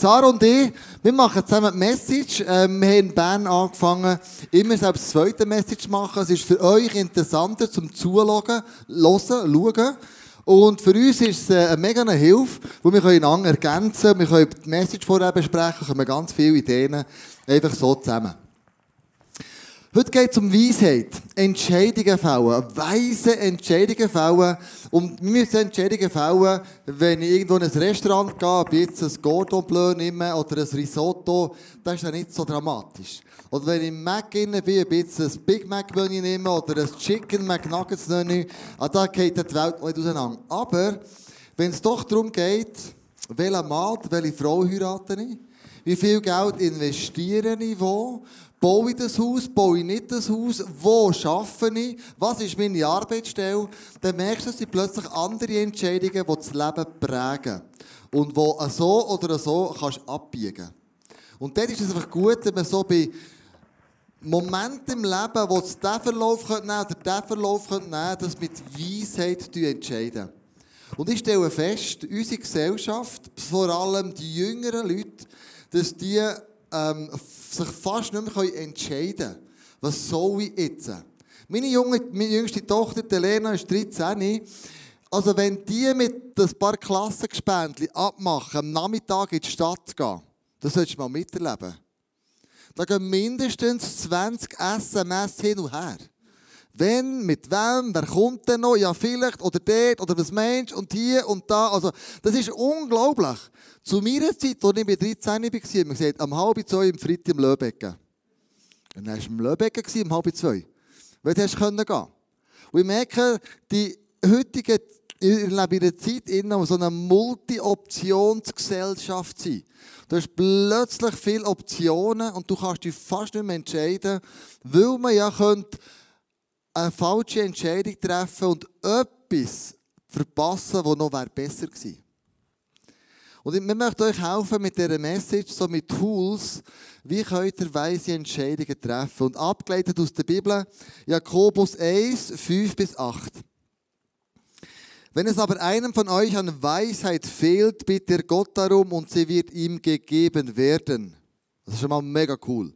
Sarah und ich, wir machen zusammen die Message. Ähm, wir haben in Bern angefangen, immer selbst das zweite Message zu machen. Es ist für euch interessanter zum Zuschauen, hören, schauen. Und für uns ist es äh, eine mega Hilfe, wo wir einander ergänzen können. Wir können die Message vorher besprechen, können ganz viele Ideen einfach so zusammen. Heute geht es um Weisheit. Entscheidungen fällen. Weise Entscheidungen fällen. Und wir müssen Entscheidungen fällen, wenn ich irgendwo in ein Restaurant gehe, ob jetzt ein Gordon Bleu nehme oder ein Risotto, das ist ja nicht so dramatisch. Oder wenn ich im Mac bin, ob jetzt ein Big Mac nehme oder ein Chicken McNuggets nehme, ah, da geht die Welt nicht auseinander. Aber wenn es doch darum geht, welcher Mann, welche Frau heirate ich, wie viel Geld investiere ich wo, Baue ich das Haus? Baue ich nicht das Haus? Wo arbeite ich? Was ist meine Arbeitsstelle? Dann merkst du, es sind plötzlich andere Entscheidungen, die das Leben prägen. Und wo so oder so kannst abbiegen. Und dort ist es einfach gut, wenn man so bei Momenten im Leben, wo es diesen Verlauf nehmen oder diesen Verlauf nehmen das mit Weisheit entscheiden. Und ich stelle fest, unsere Gesellschaft, vor allem die jüngeren Leute, dass die ähm, sich fast nicht mehr entscheiden können. Was soll ich jetzt? Meine, junge, meine jüngste Tochter, die Lena, ist 13. Also wenn die mit ein paar Klassengespändchen abmachen, am Nachmittag in die Stadt gehen, das solltest du mal miterleben. Da gehen mindestens 20 SMS hin und her. Wenn, mit wem, wer kommt denn noch? Ja, vielleicht, oder dort, oder was meinst und hier und da. Also, das ist unglaublich. Zu meiner Zeit, als ich bei 13 war, haben wir gesagt, am halb zwei im Fritti im Löbecken. Und dann war im Löbecken um halb zwei. Weil du gehen gehen. Und ich merke, die heutige, ich lebe in einer Zeit, in so einer Multi-Optionsgesellschaft sein. Du hast plötzlich viele Optionen und du kannst dich fast nicht mehr entscheiden, weil man ja könnte eine falsche Entscheidung treffen und etwas verpassen, das noch besser gewesen wäre. Und wir möchten euch helfen mit dieser Message, so mit Tools, wie könnt ihr weise Entscheidungen treffen. Und abgeleitet aus der Bibel, Jakobus 1, 5 bis 8. Wenn es aber einem von euch an Weisheit fehlt, bittet er Gott darum und sie wird ihm gegeben werden. Das ist schon mal mega cool.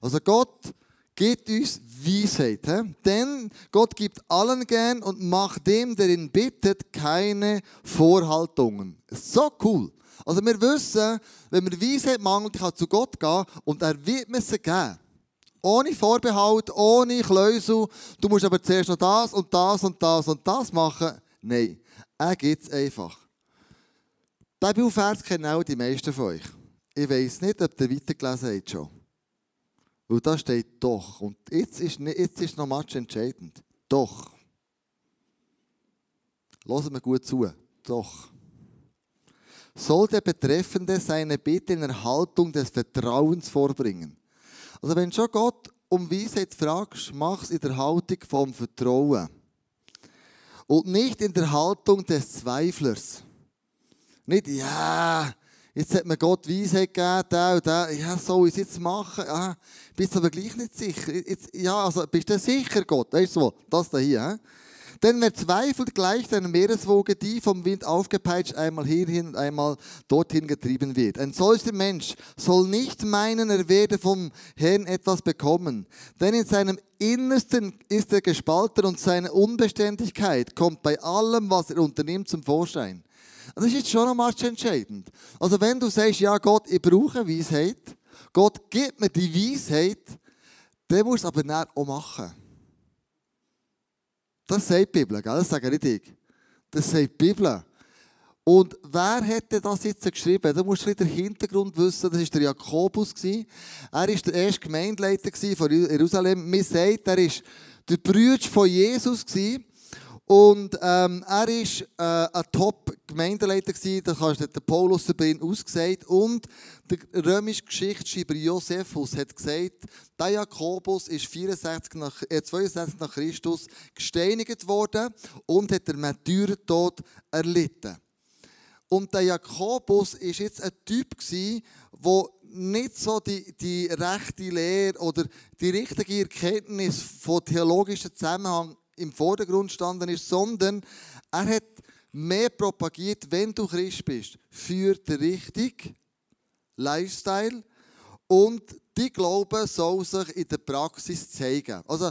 Also Gott gibt uns Weisheit. He? Denn Gott gibt allen gern und macht dem, der ihn bittet, keine Vorhaltungen. So cool. Also wir wissen, wenn wir Weisheit mangelt, ich kann zu Gott gehen und er wird mir sie geben. Ohne Vorbehalt, ohne Kläusel. Du musst aber zuerst noch das und das und das und das machen. Nein, er gibt es einfach. Diesen Bibelvers kennen auch die meisten von euch. Ich weiß nicht, ob ihr weitergelesen habt schon. Weil da steht doch. Und jetzt ist, jetzt ist noch mal entscheidend. Doch. Hören wir gut zu. Doch. Soll der Betreffende seine Bitte in Erhaltung des Vertrauens vorbringen. Also wenn schon Gott um Weisheit fragst, mach es in der Haltung vom Vertrauen. Und nicht in der Haltung des Zweiflers. Nicht, ja, jetzt hat mir Gott Weisheit gegeben, der und der, ja, soll ich es jetzt machen? Ja, bist aber gleich nicht sicher. Jetzt, ja, also bist du sicher, Gott? Weißt du so, das da hier. Denn wer zweifelt, gleicht einer Meereswoge, die vom Wind aufgepeitscht einmal hierhin und einmal dorthin getrieben wird. Ein solcher Mensch soll nicht meinen, er werde vom Herrn etwas bekommen. Denn in seinem Innersten ist er gespalten und seine Unbeständigkeit kommt bei allem, was er unternimmt, zum Vorschein. Das ist jetzt schon einmal entscheidend. Also wenn du sagst, ja Gott, ich brauche Weisheit, Gott gibt mir die Weisheit, dann musst du es aber auch machen. Das sagt die Bibel, gell? das sage nicht ich. Das sagt die Bibel. Und wer hätte das jetzt geschrieben? Da musst du den Hintergrund wissen. Das war der Jakobus. Er war der erste Gemeindeleiter von Jerusalem. Man sagt, er war der Bruder von Jesus. Und ähm, er war äh, ein Top-Gemeindeleiter, das hast du den Paulus ihn ausgesagt. Und der römische Geschichtsschreiber Josephus hat gesagt, der Jakobus ist 64 nach, äh, 62 nach Christus gesteinigt worden und hat den Märtyrertod erlitten. Und der Jakobus war jetzt ein Typ, der nicht so die, die rechte Lehre oder die richtige Erkenntnis von theologischen Zusammenhang im Vordergrund standen ist, sondern er hat mehr propagiert, wenn du Christ bist, für die Richtung Lifestyle und die Glaube soll sich in der Praxis zeigen. Also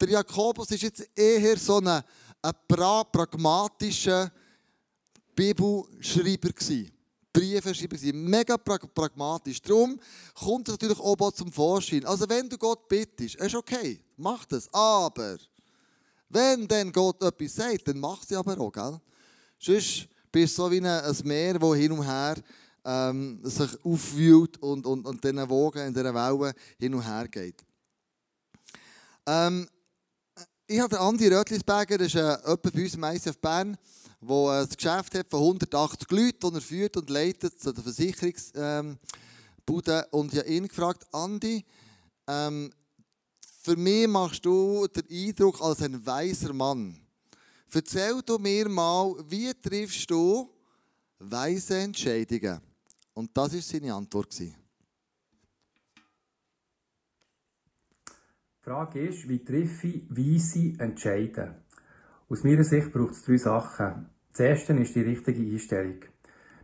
der Jakobus ist jetzt eher so ein, ein pragmatischer Bibelschreiber gewesen. Briefeschreiber gewesen. Mega pragmatisch. Darum kommt es natürlich auch zum Vorschein. Also wenn du Gott bittest, ist okay, mach das. Aber wenn dann Gott etwas sagt, dann mach sie aber auch, gell? Sonst bist du so wie ein Meer, das hin und her ähm, sich aufwühlt und, und, und diesen Wogen in dieser Welle hin und her geht. Ähm, ich habe Andi Rötlisberger, das ist äh, jemand bei uns im ICF Bern, der äh, ein Geschäft hat von 180 Leuten, das er führt und leitet zu der Versicherungsbude. Ähm, und ich habe ihn gefragt, Andi, ähm, für mich machst du den Eindruck als ein weiser Mann. Erzähl du mir mal, wie triffst du weise Entscheidungen? Und das war seine Antwort. Die Frage ist, wie treffe ich weise Entscheidungen? Aus meiner Sicht braucht es drei Sachen. Das erste ist die richtige Einstellung.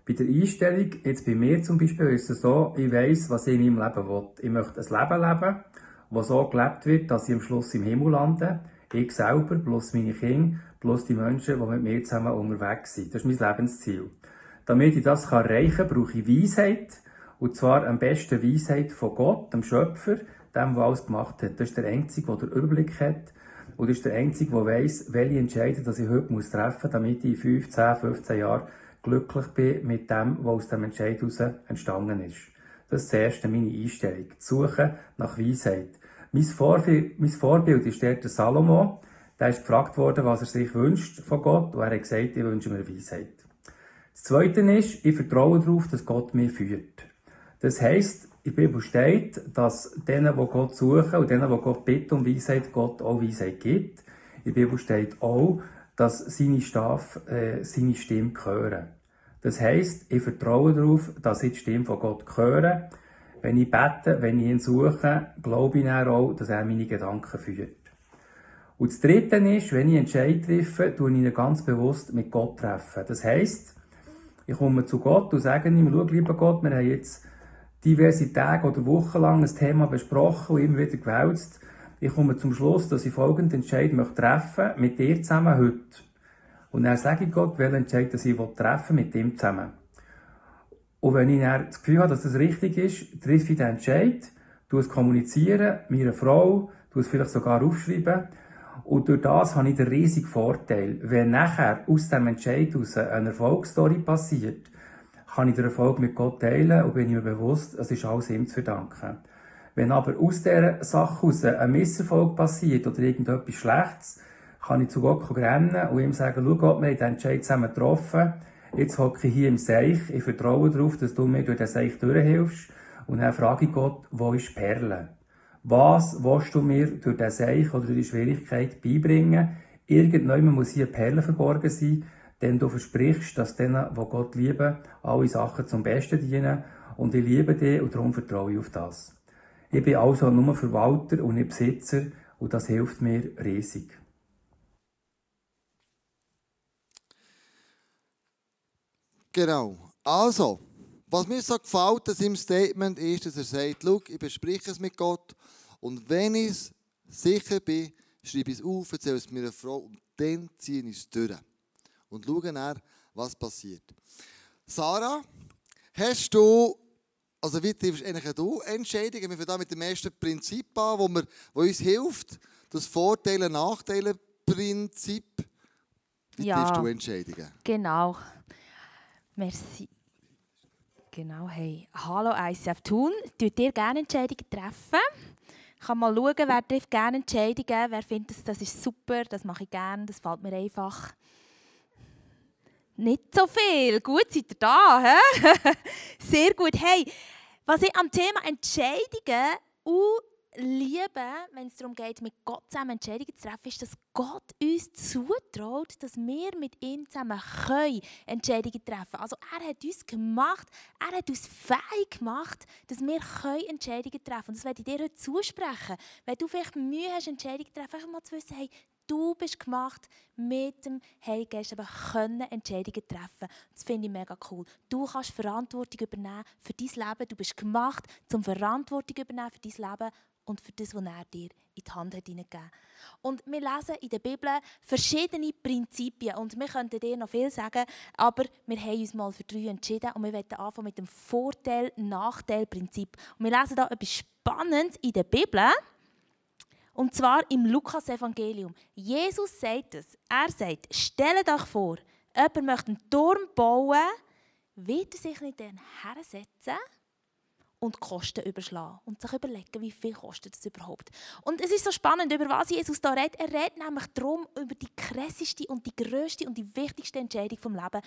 Bei der Einstellung, jetzt bei mir zum Beispiel, ist es so, ich weiss, was ich in meinem Leben will. Ich möchte ein Leben leben, das so gelebt wird, dass ich am Schluss im Himmel lande. Ich selber, plus meine Kinder, plus die Menschen, die mit mir zusammen unterwegs sind. Das ist mein Lebensziel. Damit ich das erreichen kann, brauche ich Weisheit. Und zwar am besten Weisheit von Gott, dem Schöpfer, dem, der alles gemacht hat. Das ist der Einzige, der den Überblick hat. Und das ist der Einzige, der weiss, welche Entscheidungen dass ich heute treffen muss, damit ich in 5, 10, 15 Jahren glücklich bin mit dem, was aus dem Entscheid heraus entstanden ist. Das ist das erste meine Einstellung. Die Suche nach Weisheit. Mein Vorbild, mein Vorbild ist der, der Salomo. Der ist gefragt worden, was er sich wünscht von Gott. Und er hat gesagt, ich wünsche mir Weisheit. Das Zweite ist, ich vertraue darauf, dass Gott mich führt. Das heisst, in der Bibel steht, dass denen, die Gott suchen und denen, die Gott bitten um Weisheit, Gott auch Weisheit gibt. In der Bibel steht auch, dass seine Staff äh, seine Stimme hören. Das heisst, ich vertraue darauf, dass ich die Stimme von Gott höre. Wenn ich bete, wenn ich ihn suche, glaube ich auch, dass er meine Gedanken führt. Und das Dritte ist, wenn ich Entscheid treffe, tue ich ihn ganz bewusst mit Gott treffen. Das heisst, ich komme zu Gott und sage ihm, schau, lieber Gott, wir haben jetzt diverse Tage oder Wochen lang ein Thema besprochen und immer wieder gewälzt. Ich komme zum Schluss, dass ich folgenden Entscheid möchte mit dir zusammen heute. Und dann sage ich Gott, welchen Entscheid dass ich treffen mit ihm zusammen. Und wenn ich dann das Gefühl habe, dass das richtig ist, treffe ich den Entscheid, tu es kommunizieren, meiner Frau, tu es vielleicht sogar aufschreiben und durch das habe ich den riesigen Vorteil. Wenn nachher aus dem Entscheid heraus eine Erfolgsstory passiert, kann ich den Erfolg mit Gott teilen und bin mir bewusst, es ist alles ihm zu verdanken. Wenn aber aus dieser Sache heraus ein Misserfolg passiert oder irgendetwas Schlechtes, kann ich zu Gott rennen und ihm sagen, schau Gott, wir haben den Entscheid zusammen getroffen, jetzt hocke ich hier im Seich, ich vertraue darauf, dass du mir durch den Seich durchhilfst und dann frage ich Gott, wo ist Perle? Was willst du mir durch den Seich oder durch die Schwierigkeit beibringen? Irgendjemand muss hier Perle verborgen sein, denn du versprichst, dass denen, die Gott lieben, alle Sachen zum Besten dienen und ich liebe dich und darum vertraue ich auf das. Ich bin also nur Verwalter und nicht Besitzer und das hilft mir riesig. Genau. Also, was mir so gefällt an seinem Statement ist, dass er sagt, schau, ich bespreche es mit Gott und wenn ich sicher bin, schreibe ich es auf, erzähle es mir eine Frau und dann ziehe ich es durch. Und schaue dann, was passiert. Sarah, hast du, also wie triffst eigentlich du Entscheidungen? Wir fangen da mit dem ersten Prinzip an, wo, wir, wo uns hilft, das Vorteile-Nachteile-Prinzip. Wie ja, triffst du Entscheidungen? Genau. Merci. Genau, hey. Hallo ICF Thun. Tut ihr gerne Entscheidungen treffen? Ich kann mal schauen, wer trifft gerne Entscheidungen, wer findet, das ist super, das mache ich gerne, das fällt mir einfach. Nicht so viel. Gut, seid ihr da? He? Sehr gut. Hey, was ich am Thema Entscheidungen liebe, wenn es darum geht, mit Gott zusammen Entscheidungen zu treffen, ist, dass Gott uns zutraut, dass wir mit ihm zusammen können Entscheidungen treffen können. Also er hat uns gemacht, er hat uns fähig gemacht, dass wir können Entscheidungen treffen können. Und das werde ich dir heute zusprechen. Wenn du vielleicht Mühe hast, Entscheidungen zu treffen, einfach mal zu wissen, hey, Du bist gemacht, mit dem Heiligen Geist aber können Entscheidungen treffen. Das finde ich mega cool. Du kannst Verantwortung übernehmen für dein Leben. Du bist gemacht, zum Verantwortung übernehmen für dein Leben und für das, was er dir in die Hand hat hineingegeben. Und wir lesen in der Bibel verschiedene Prinzipien und wir könnten dir noch viel sagen, aber wir haben uns mal für drei entschieden und wir wollen anfangen mit dem Vorteil-Nachteil-Prinzip. Und wir lesen da etwas Spannendes in der Bibel. Und zwar im Lukas-Evangelium. Jesus sagt es. Er sagt, stellt euch vor, jemand möchte einen Turm bauen, wird er sich nicht dann hersetzen und die Kosten überschlagen und sich überlegen, wie viel kostet das überhaupt. Und es ist so spannend, über was Jesus da redet. Er redet nämlich darum, über die krasseste und die grösste und die wichtigste Entscheidung vom Leben,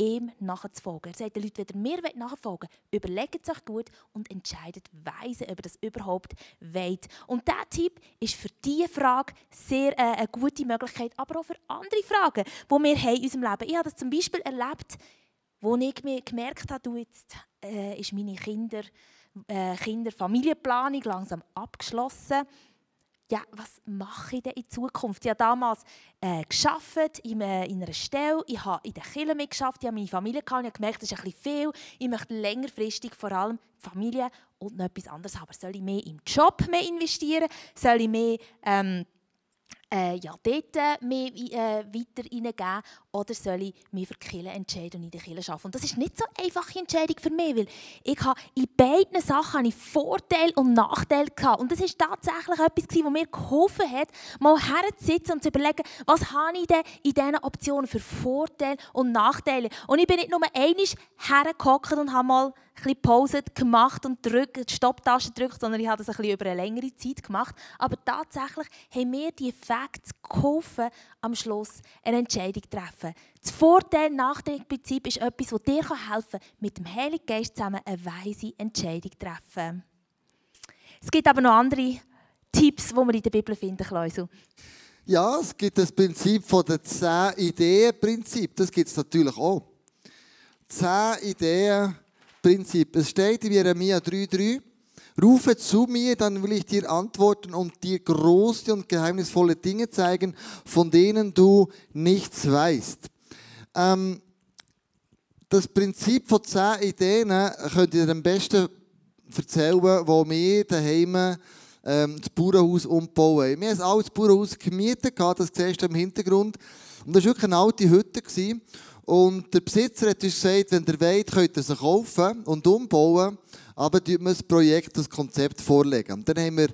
ihm nachzufolgen. Er sagt den Leuten, ihr mir nachfolgen wollt, überlegt es euch gut und entscheidet weise, ob ihr das überhaupt wollt. Und dieser Tipp ist für diese Frage sehr äh, eine gute Möglichkeit, aber auch für andere Fragen, die wir haben in unserem Leben. Ich habe das zum Beispiel erlebt, wo ich mir gemerkt habe, du jetzt äh, ist meine Kinder, äh, Kinderfamilienplanung langsam abgeschlossen. Ja, was mache ich denn in Zukunft? Ich habe damals äh, geschafft in, äh, in einer Stelle, ich habe in der Kirche mitgeschafft, ich habe meine Familie gehabt, ich habe gemerkt, das ist ein viel. Ich möchte längerfristig vor allem Familie und noch etwas anderes haben. Soll ich mehr im Job mehr investieren? Soll ich mehr ähm, äh, ja, dort äh, mehr äh, weiter reingeben oder soll ich mich für die entscheiden und in der Kirche arbeiten. Und das ist nicht so eine einfache Entscheidung für mich, weil ich habe in beiden Sachen habe Vorteile und Nachteile gehabt. Und das ist tatsächlich etwas, was mir geholfen hat, mal herzusitzen und zu überlegen, was habe ich denn in diesen Optionen für Vorteile und Nachteile. Und ich bin nicht nur einmal hergehockt und habe mal bisschen Pause gemacht und die Stopptaste gedrückt, sondern ich habe das ein bisschen über eine längere Zeit gemacht. Aber tatsächlich haben mir die Facts geholfen, am Schluss eine Entscheidung zu treffen. Das Vorteil-Nachteil-Prinzip ist etwas, das dir helfen kann, mit dem Heiligen Geist zusammen eine weise Entscheidung zu treffen. Es gibt aber noch andere Tipps, die man in der Bibel finden kann. Ja, es gibt das Prinzip von der 10 Ideen-Prinzip. Das gibt es natürlich auch. 10 Ideen Prinzip. Es steht in Jeremia 3,3. Rufe zu mir, dann will ich dir antworten und dir große und geheimnisvolle Dinge zeigen, von denen du nichts weißt. Ähm, das Prinzip von zehn Ideen könnt ihr am besten erzählen, wo wir daheim ähm, das Bauernhaus umbauen. Wir haben ein altes Bauernhaus gemietet, das siehst du im Hintergrund. Und das war wirklich eine alte Hütte. Und der Besitzer hat uns gesagt, wenn ihr wollt, könnt ihr sie kaufen und umbauen, aber wir das Projekt, das Konzept vorlegen. Und dann haben wir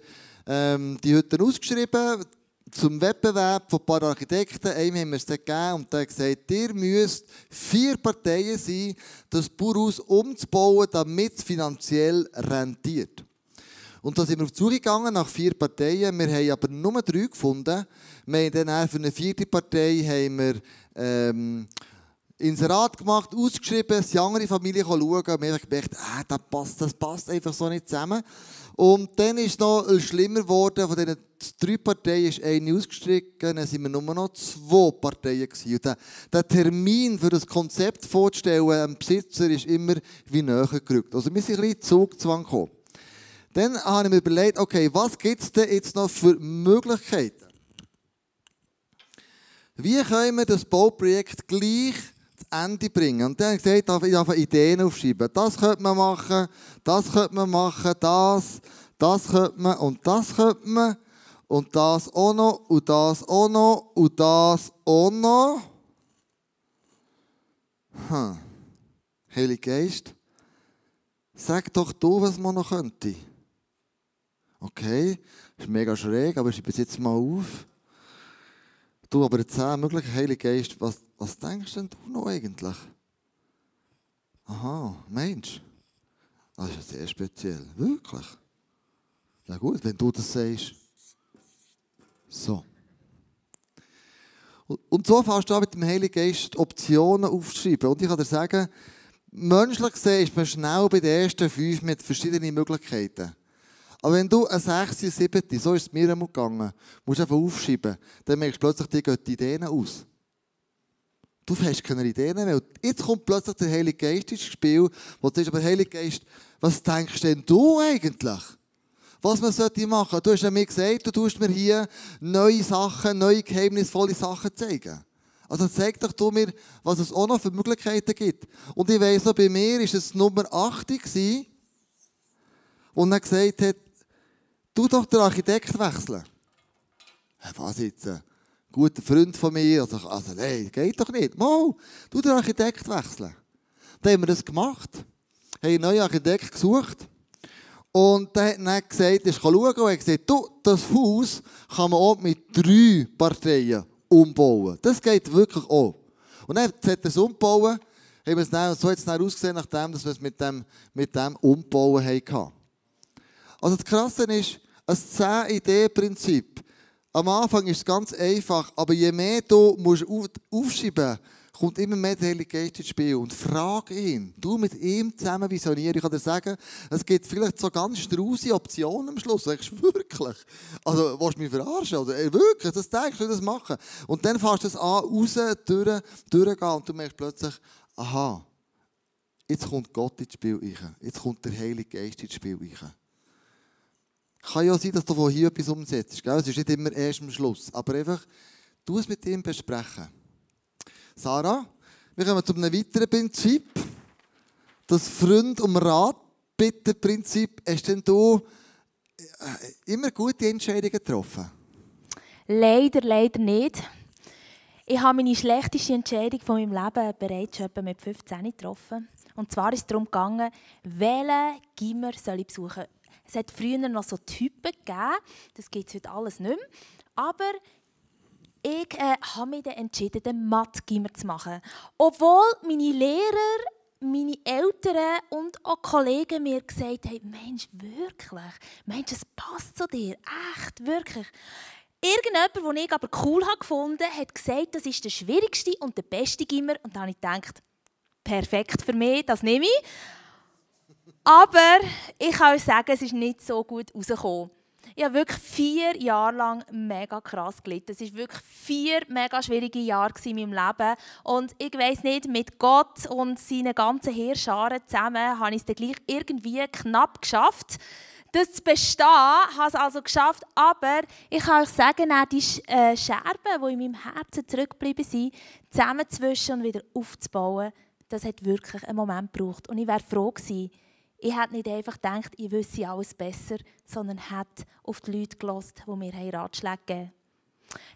ähm, die Hütte ausgeschrieben zum Wettbewerb von ein paar Architekten. Einem haben wir es gegeben und der hat gesagt, ihr müsst vier Parteien sein, das Bauhaus umzubauen, damit es finanziell rentiert. Und da sind wir auf die Suche gegangen nach vier Parteien. Wir haben aber nur drei gefunden. Wir haben dann für eine vierte Partei haben wir, ähm, Inserat gemacht, ausgeschrieben, die andere Familie schauen und wir haben gemerkt, ah, das, passt, das passt einfach so nicht zusammen. Und dann ist noch schlimmer geworden, von diesen drei Parteien ist eine ausgestrichen, dann sind wir nur noch zwei Parteien gewesen. Der, der Termin für das Konzept vorzustellen, dem Besitzer, ist immer wie näher gerückt. Also wir sind ein bisschen Zugzwang gekommen. Dann habe ich mir überlegt, okay, was gibt es denn jetzt noch für Möglichkeiten? Wie können wir das Bauprojekt gleich Ende bringen. Und dann gesagt, ich darf Ideen aufschreiben. Das könnte man machen, das könnte man machen, das, das könnte man und das könnte man. Und das auch noch, und das auch noch, und das auch noch. Hm. Heilige Geist, sag doch du, was man noch könnte. Okay, ist mega schräg, aber ich schreibe jetzt mal auf. Du, aber zehn mögliche Heilige Geist, was, was denkst denn du noch eigentlich? Aha, Mensch. Das ist ja sehr speziell. Wirklich? Ja gut, wenn du das sagst. So. Und so fährst du mit dem Heiligen Geist Optionen aufzuschreiben. Und ich kann dir sagen, menschlich gesehen ist man schnell bei den ersten fünf mit verschiedenen Möglichkeiten. Aber wenn du ein 6, 7, so ist es mir einmal gegangen, musst du einfach aufschreiben, dann merkst du plötzlich, dir gehen die Ideen aus. Du hast keine Ideen mehr. Jetzt kommt plötzlich der Heilige Geist ins Spiel, wo du sagst, aber Heilige Geist, was denkst denn du eigentlich? was man sollte machen. Du hast ja mir gesagt, du tust mir hier neue Sachen, neue geheimnisvolle Sachen zeigen. Also zeig doch du mir, was es auch noch für Möglichkeiten gibt. Und ich weiss noch, bei mir war es Nummer 8 gewesen, und er gesagt hat, du doch den Architekt wechseln. Was jetzt? Guter Freund von mir. Also, also nein, geht doch nicht. Mal, du den Architekt wechseln. Dann haben wir das gemacht. Haben einen neuen Architekt gesucht. Und der hat dann gesagt, ich kann schauen. Und er hat gesagt, du, das Haus kann man auch mit drei Parteien umbauen. Das geht wirklich auch. Und dann hat er es umbauen. Haben wir es dann, so hat es dann ausgesehen, nachdem wir es mit dem, mit dem Umbauen hatten. Also das Krasse ist, ein 10-Idee-Prinzip. Am Anfang ist es ganz einfach, aber je mehr du musst aufschreiben kommt immer mehr der Heilige Geist ins Spiel. Und frag ihn. Du mit ihm zusammen visionieren. Ich kann dir sagen, es gibt vielleicht so ganz strause Optionen am Schluss. Du wirklich? Also, willst du mich verarschen? Oder äh, wirklich? Das denkst du, das machen? Und dann fährst du es an, raus, durch, durchgehen und du merkst plötzlich, aha, jetzt kommt Gott ins Spiel. Jetzt kommt der Heilige Geist ins Spiel. Kann ja sein, dass du von hier etwas umsetzt. Gell? Es ist nicht immer erst am Schluss. Aber einfach, du es mit ihm besprechen. Sarah, wir kommen zu einem weiteren Prinzip. Das Freund um Rat bitte Prinzip. Hast denn du äh, immer gute Entscheidungen getroffen? Leider, leider nicht. Ich habe meine schlechteste Entscheidung von meinem Leben bereits schon mit 15 getroffen. Und zwar ist es darum gegangen, welchen Gimmer soll ich besuchen. Es hat früher noch so Typen gegeben, das gibt es heute alles nicht mehr. Aber ich äh, habe mich dann entschieden, den Mathe-Gimmer zu machen. Obwohl meine Lehrer, meine Eltern und auch Kollegen mir gesagt haben, Mensch, wirklich, Mensch, es passt zu dir, echt, wirklich. Irgendjemand, den ich aber cool gefunden hat gesagt, das ist der schwierigste und der beste Gimmer. Und dann habe ich gedacht, perfekt für mich, das nehme ich. Aber ich kann euch sagen, es ist nicht so gut rausgekommen. Ich habe wirklich vier Jahre lang mega krass gelitten. Es waren wirklich vier mega schwierige Jahre in meinem Leben. Und ich weiß nicht, mit Gott und seinen ganzen Heerscharen zusammen habe ich es dann gleich irgendwie knapp geschafft. Das zu bestehen, habe es also geschafft. Aber ich kann euch sagen, auch die äh, Scherben, die in meinem Herzen zurückgeblieben sind, zusammenzuwischen und wieder aufzubauen, das hat wirklich einen Moment gebraucht. Und ich wäre froh gewesen, ich hätte nicht einfach gedacht, ich wüsste alles besser, sondern hätte auf die Leute gelassen, die mir Ratschläge gegeben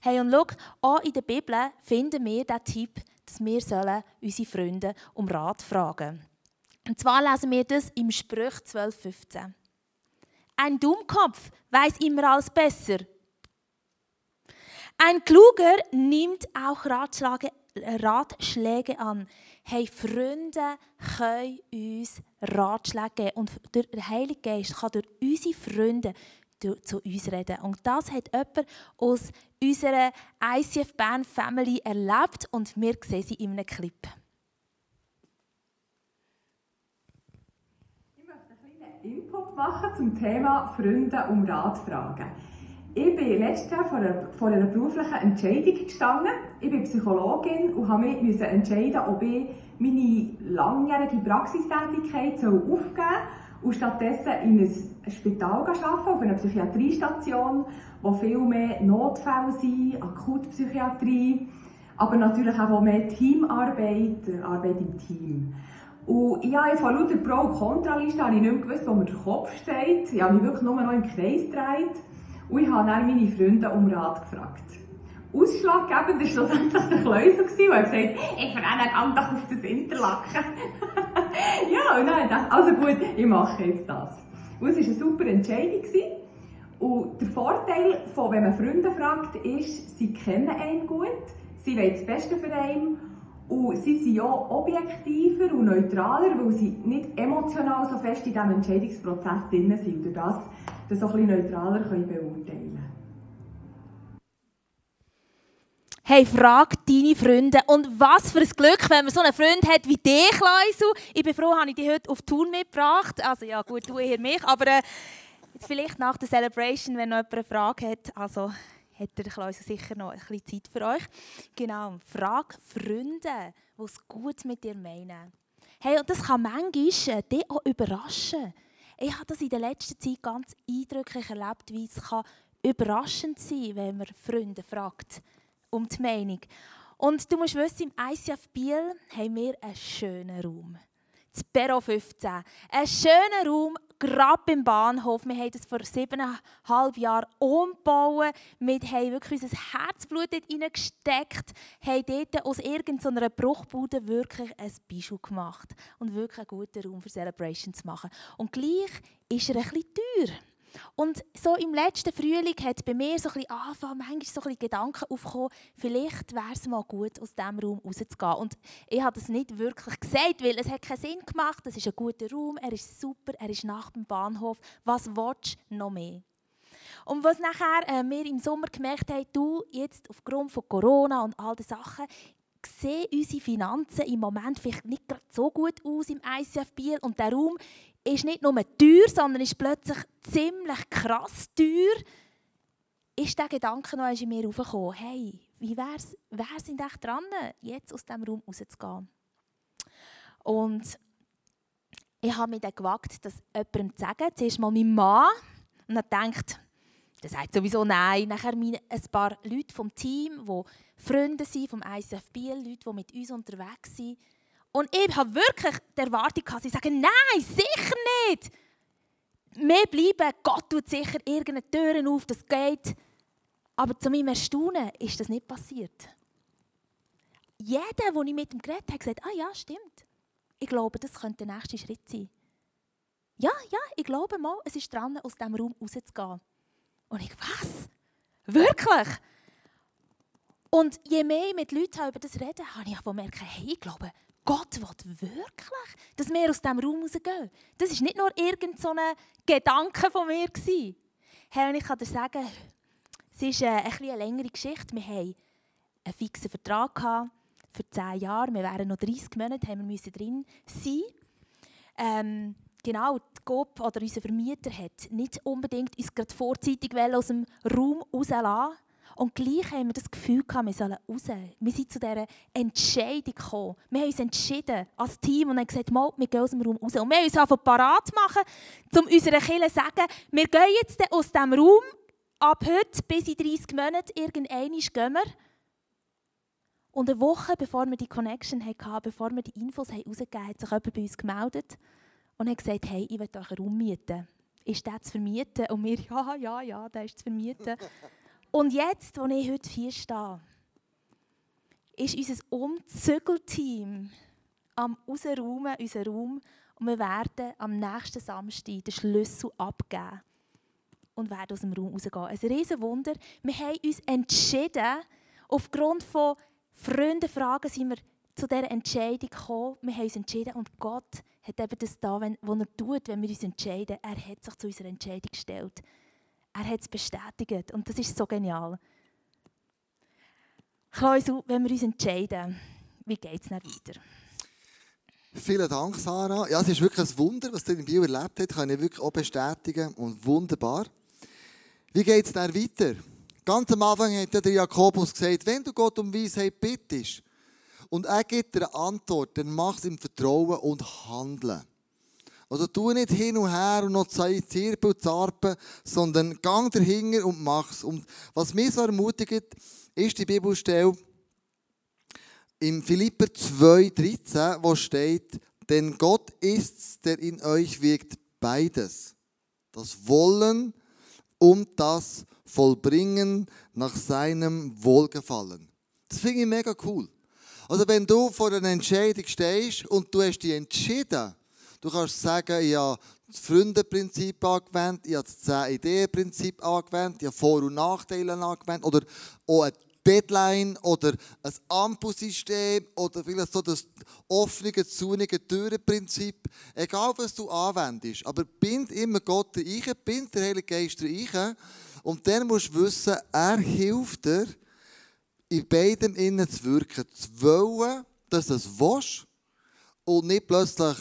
Hey, und schau, auch in der Bibel finden wir den Tipp, dass wir sollen unsere Freunde um Rat fragen Und zwar lesen wir das im Sprüch 12,15. Ein Dummkopf weiß immer alles besser. Ein Kluger nimmt auch Ratschläge, Ratschläge an. Hey, Freunde können uns Ratschläge geben. Und der Heilige Geist kann durch unsere Freunde zu uns reden. Und das hat jemand aus unserer ICF Band Family erlebt und wir sehen sie in einem Clip. Ich möchte einen kleinen Input machen zum Thema Freunde um Rat fragen. Ich bin letztes Jahr vor einer, vor einer beruflichen Entscheidung gestanden. Ich bin Psychologin und habe mich entscheiden, ob ich meine langjährige Praxistätigkeit aufgeben soll und stattdessen in ein Spital arbeiten, auf einer Psychiatriestation, wo viel mehr Notfälle sind, Akutpsychiatrie, aber natürlich auch mehr Teamarbeit, Arbeit im Team. Und ja, von lauter Pro- und Kontraliste habe ich nicht mehr gewusst, wo mir der Kopf steht. Ich habe mich wirklich nur noch im Kreis gedreht. Und ich habe dann meine Freunde um Rat gefragt. Ausschlaggebend war schlussendlich der Kläuser, der gesagt hat, ich verrenne ganz doch auf das Interlaken. ja, und dann ich, also gut, ich mache jetzt das. Und es war eine super Entscheidung. Und der Vorteil, von, wenn man Freunde fragt, ist, sie kennen einen gut, sie wollen das Beste für einen und sie sind auch objektiver und neutraler, weil sie nicht emotional so fest in diesem Entscheidungsprozess drin sind und das, das auch ein neutraler beurteilen. Hey, frag deine Freunde. Und was für ein Glück, wenn man so einen Freund hat wie dich, Leisel. Ich bin froh, habe ich dich heute auf Tour mitgebracht. Also ja, gut, du eher mich. Aber äh, vielleicht nach der Celebration, wenn noch jemand eine Frage hat. Also hat der sicher noch ein bisschen Zeit für euch. Genau, frag Freunde, die es gut mit dir meinen. Hey, und das kann manchmal äh, dich auch überraschen. Ich habe das in der letzten Zeit ganz eindrücklich erlebt, wie es kann überraschend sein kann, wenn man Freunde fragt um die Meinung. Und du musst wissen, im ICF Biel haben wir einen schönen Raum. Das Büro 15. Ein schöner Raum, gerade beim Bahnhof. Wir haben das vor siebeneinhalb Jahren umgebaut. Wir haben wirklich unser Herzblut dort reingesteckt, haben dort aus irgendeiner Bruchbude wirklich ein Bischof gemacht und wirklich einen guten Raum für Celebration zu machen. Und gleich ist er ein bisschen teuer. Und so im letzten Frühling hat bei mir so ein bisschen angefangen, manchmal so ein bisschen Gedanken aufgekommen, vielleicht wäre es mal gut, aus diesem Raum rauszugehen. Und ich habe das nicht wirklich gesagt, weil es hat keinen Sinn gemacht. Es ist ein guter Raum, er ist super, er ist nach dem Bahnhof. Was willst du noch mehr? Und was nachher äh, wir im Sommer gemerkt haben, du jetzt aufgrund von Corona und all den Sachen, sehen unsere Finanzen im Moment vielleicht nicht so gut aus im ICF Biel und der Raum ist nicht nur teuer, sondern ist plötzlich ziemlich krass teuer, ist der Gedanke noch in mir aufgekommen, hey, wie wär's, wer sind echt dran, jetzt aus diesem Raum rauszugehen? Und ich habe mich dann gewagt, das jemandem zu sagen. Zuerst mal meinem Mann. Und dann denkt, der sagt sowieso nein. Nachher ein paar Leute vom Team, die Freunde sind, vom Biel, Leute, die mit uns unterwegs sind. Und ich habe wirklich die Erwartung, dass sie sagen, nein, sicher nicht. Wir bleiben, Gott tut sicher irgendeine Türen auf, das geht. Aber zu meinem Erstaunen ist das nicht passiert. Jeder, den ich mit ihm geredet habe, hat gesagt, ah ja, stimmt. Ich glaube, das könnte der nächste Schritt sein. Ja, ja, ich glaube mal, es ist dran, aus diesem Raum rauszugehen. Und ich, was? Wirklich? Und je mehr ich mit Leuten über das rede, habe ich gemerkt, hey, ich glaube, Gott will wirklich, dass wir aus diesem Raum rausgehen. Das war nicht nur irgendein so Gedanke von mir. Hey, und ich kann dir sagen, es ist eine, eine längere Geschichte. Wir hatten einen fixen Vertrag für 10 Jahre. Wir wären noch 30 Monate wir drin sein. Ähm, genau, die GOP oder unser Vermieter hat nicht unbedingt uns gerade vorzeitig aus dem Raum rauslassen und gleich haben wir das Gefühl gehabt, wir sollen raus. Wir sind zu dieser Entscheidung gekommen. Wir haben uns entschieden als Team und haben gesagt, mal, wir gehen aus dem Raum raus. Und wir haben uns einfach parat machen, um unserer Kirche zu sagen, wir gehen jetzt aus diesem Raum ab heute bis in 30 Monaten, irgendwann gehen wir. Und eine Woche bevor wir die Connection hatten, bevor wir die Infos herausgegeben haben, hat sich jemand bei uns gemeldet und hat gesagt, hey, ich will euch einen Raum mieten. Ist der zu vermieten? Und wir, ja, ja, ja, der ist zu vermieten. Und jetzt, wo ich heute hier stehe, ist unser Umzügelteam am rausräumen, unseren Raum. Und wir werden am nächsten Samstag den Schlüssel abgeben und werden aus dem Raum rausgehen. Ein riesen Wunder. Wir haben uns entschieden, aufgrund von Freundenfragen sind wir zu dieser Entscheidung gekommen. Wir haben uns entschieden und Gott hat eben das da, was er tut, wenn wir uns entscheiden. Er hat sich zu unserer Entscheidung gestellt. Er hat es bestätigt und das ist so genial. Klausel, wenn wir uns entscheiden, wie geht es dann weiter? Vielen Dank, Sarah. Ja, es ist wirklich ein Wunder, was du in Bio erlebt hast. Kann ich wirklich auch bestätigen. Und wunderbar. Wie geht es dann weiter? Ganz am Anfang hat der Jakobus gesagt, wenn du Gott um Weisheit bittest und er gibt dir eine Antwort, dann mach es im Vertrauen und handeln. Also tu nicht hin und her und noch Zirpen und Zarpen, sondern gang dahinter und mach's. Und was mich so ermutigt, ist die Bibelstelle im Philipper 2,13, wo steht, denn Gott ist's, der in euch wirkt beides. Das Wollen und das Vollbringen nach seinem Wohlgefallen. Das finde ich mega cool. Also wenn du vor einer Entscheidung stehst und du hast dich entschieden, Du kannst sagen, ich habe das Freundenprinzip angewendet, ich habe das 10-Ideen-Prinzip angewendet, ich habe Vor- und Nachteile angewendet oder auch eine Deadline oder ein Ampelsystem oder vielleicht so das offene, zunige Türenprinzip. Egal, was du anwendest, aber bind immer Gott rein, bind der Heilige Geist rein und dann musst du wissen, er hilft dir, in beidem innen zu wirken, zu wollen, dass du es willst und nicht plötzlich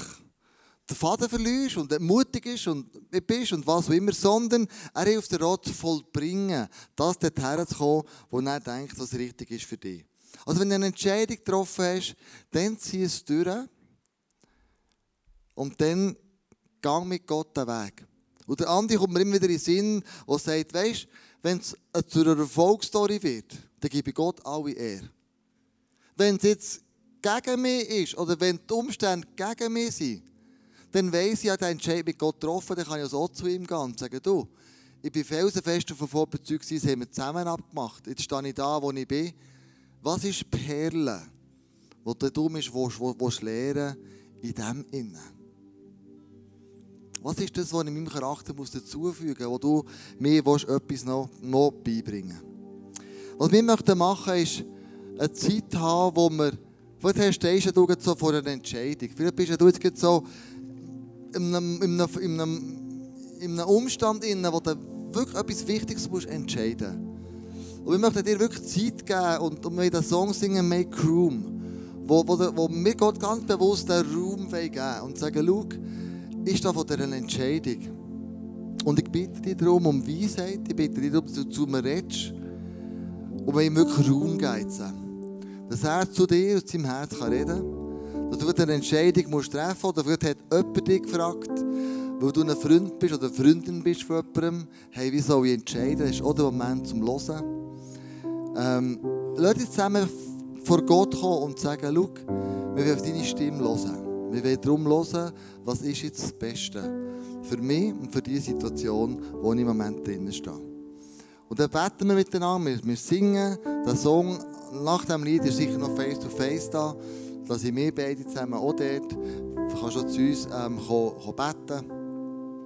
den Faden verlierst und mutig ist und bist und was auch immer, sondern er hilft dir auch zu vollbringen, das dorthin zu kommen, wo er denkt, was richtig ist für dich. Also wenn du eine Entscheidung getroffen hast, dann zieh es durch und dann gang mit Gott den Weg. Und der Andi kommt mir immer wieder in den Sinn und sagt, weisst, wenn es zu einer Erfolgsstory wird, dann gebe ich Gott alle Ehre. Wenn es jetzt gegen mich ist oder wenn die Umstände gegen mich sind, dann weiss ich, ja, den Entscheid mit Gott getroffen, dann kann ich so zu ihm gehen und sagen, du, ich bin felsenfest davon überzeugt, das haben wir zusammen abgemacht. Jetzt stehe ich da, wo ich bin. Was ist Perle, wo du du lernen in dem Innen? Was ist das, was ich meinem Charakter muss dazufügen muss, wo du mir etwas noch, noch beibringen Was wir möchten machen, ist eine Zeit haben, wo wir, vielleicht stehst du so vor einer Entscheidung. Vielleicht bist du jetzt so in einem, in einem, in einem, in Umstand, wo du wirklich etwas Wichtiges musst entscheiden musst. Und wir möchten dir wirklich Zeit geben und, und wir den Song singen, Make Room, wo, wo, wo wir Gott ganz bewusst den Raum geben und sagen, schau, ist da von dieser Entscheidung. Und ich bitte dich darum um Weisheit, ich bitte dich darum, dass du zu mir redest und mir wirklich Raum gibst. Dass er zu dir und zu seinem Herz kann reden kann. Dass du eine Entscheidung musst treffen musst. Oder vielleicht hat jemand dich gefragt, weil du ein Freund bist oder Freundin bist von jemandem, hey, wie soll ich entscheiden? Das ist auch der Moment zum Hören. Ähm, lass uns zusammen vor Gott kommen und sagen, schau, wir wollen auf deine Stimme hören. Wir wollen darum hören, was ist jetzt das Beste für mich und für die Situation, wo ich im Moment drin stehe. Und dann beten wir miteinander, wir, wir singen den Song. Nach dem Lied ist sicher noch Face to Face da, dass ich wir beide zusammen auch dort, du kannst auch zu uns ähm, kommen, kommen beten,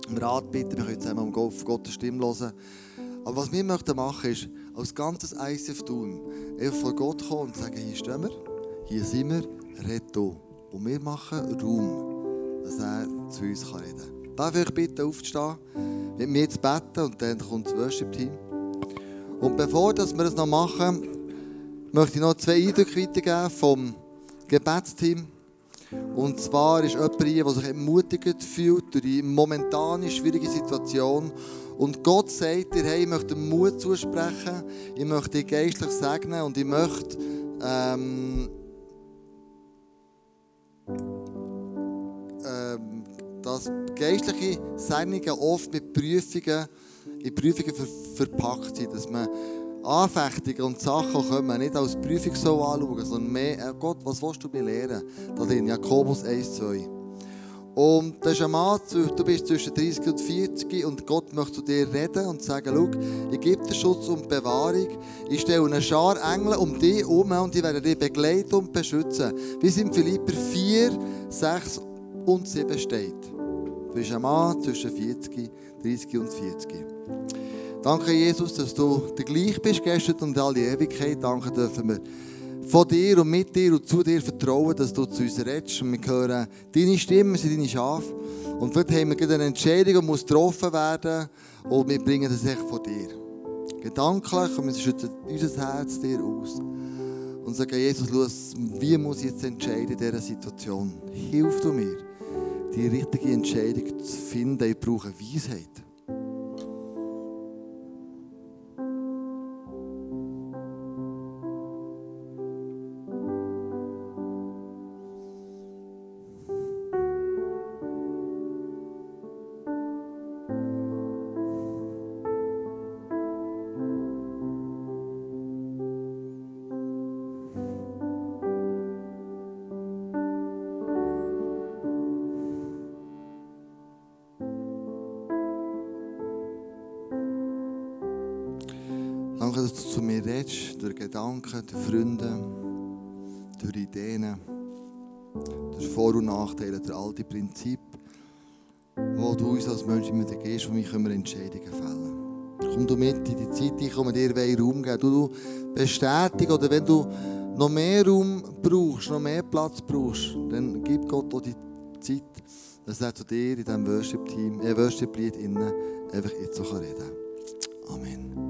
um Rat bitten, wir können zusammen auf Gottes Stimme hören. Aber was wir möchten machen, ist, als ganzes ICF tun, einfach vor Gott kommen und sagen, hier stehen wir, hier sind wir, red. Und wir machen Raum, dass er zu uns reden kann. Darf ich bitte aufzustehen, mit mir zu beten und dann kommt das Worship-Team. Und bevor wir das noch machen, möchte ich noch zwei Eindrücke weitergeben vom Gebetsteam. Und zwar ist jemand hier, der sich ermutigt fühlt durch die momentane schwierige Situation. Und Gott sagt dir, hey, ich möchte Mut zusprechen, ich möchte dich geistlich segnen und ich möchte ähm, ähm, dass geistliche Sendungen oft mit Prüfungen, in Prüfungen ver verpackt sind, dass man Anfechtungen und Sachen wir nicht als Prüfung so anschauen, sondern mehr, äh Gott, was willst du mir lernen? Da drin, Jakobus 1, 2. Und das ist ein Mann, du bist zwischen 30 und 40 und Gott möchte zu dir reden und sagen, schau, ich gebe dir Schutz und Bewahrung. Ich stelle eine Schar Engel um dich herum und die werden dich begleiten und beschützen. Wie es in Philipper 4, 6 und 7 steht. Du bist ein Mann zwischen 40, 30 und 40. Danke, Jesus, dass du der gleich bist gestern und all die Ewigkeit. Danke dürfen wir von dir und mit dir und zu dir vertrauen, dass du zu uns redest. Und wir hören deine Stimme, sind deine Schafe. Und vielleicht haben wir eine Entscheidung, die muss getroffen werden und wir bringen das echt von dir. Gedanklich und wir schütten unser Herz dir aus. Und sagen, Jesus, schau, wie muss ich jetzt entscheiden in dieser Situation? Hilf du mir, die richtige Entscheidung zu finden. Ich brauche Weisheit. Danke, dass du zu mir redest, durch Gedanken, durch Freunde, durch Ideen, durch Vor- und Nachteile, durch all die Prinzipien, wo du uns als Menschen mit gehst, wo wir Entscheidungen fällen Komm du mit in die Zeit, ich komme dir Raum geben. Du, bestätigst, oder wenn du noch mehr Raum brauchst, noch mehr Platz brauchst, dann gib Gott auch die Zeit, dass er zu dir in diesem Worship-Team, äh, Worship-Lied einfach jetzt so reden kann. Amen.